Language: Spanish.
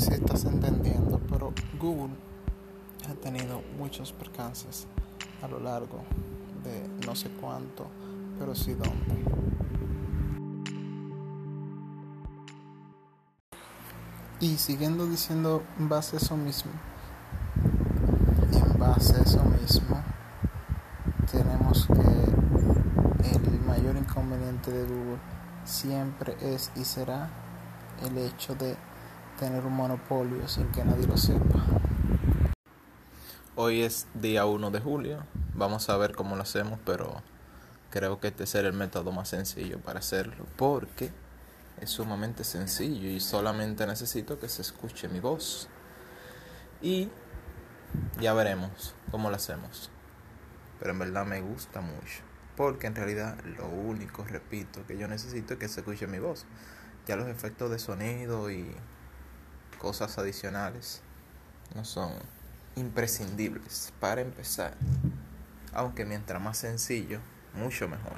sé si estás entendiendo, pero Google ha tenido muchos percances a lo largo de no sé cuánto, pero sí dónde. Y siguiendo diciendo en base a eso mismo, en base a eso mismo, tenemos que el mayor inconveniente de Google siempre es y será el hecho de tener un monopolio sin que nadie lo sepa. Hoy es día 1 de julio, vamos a ver cómo lo hacemos, pero creo que este será el método más sencillo para hacerlo, porque es sumamente sencillo y solamente necesito que se escuche mi voz. Y ya veremos cómo lo hacemos. Pero en verdad me gusta mucho. Porque en realidad lo único, repito, que yo necesito es que se escuche mi voz. Ya los efectos de sonido y cosas adicionales no son imprescindibles para empezar. Aunque mientras más sencillo, mucho mejor.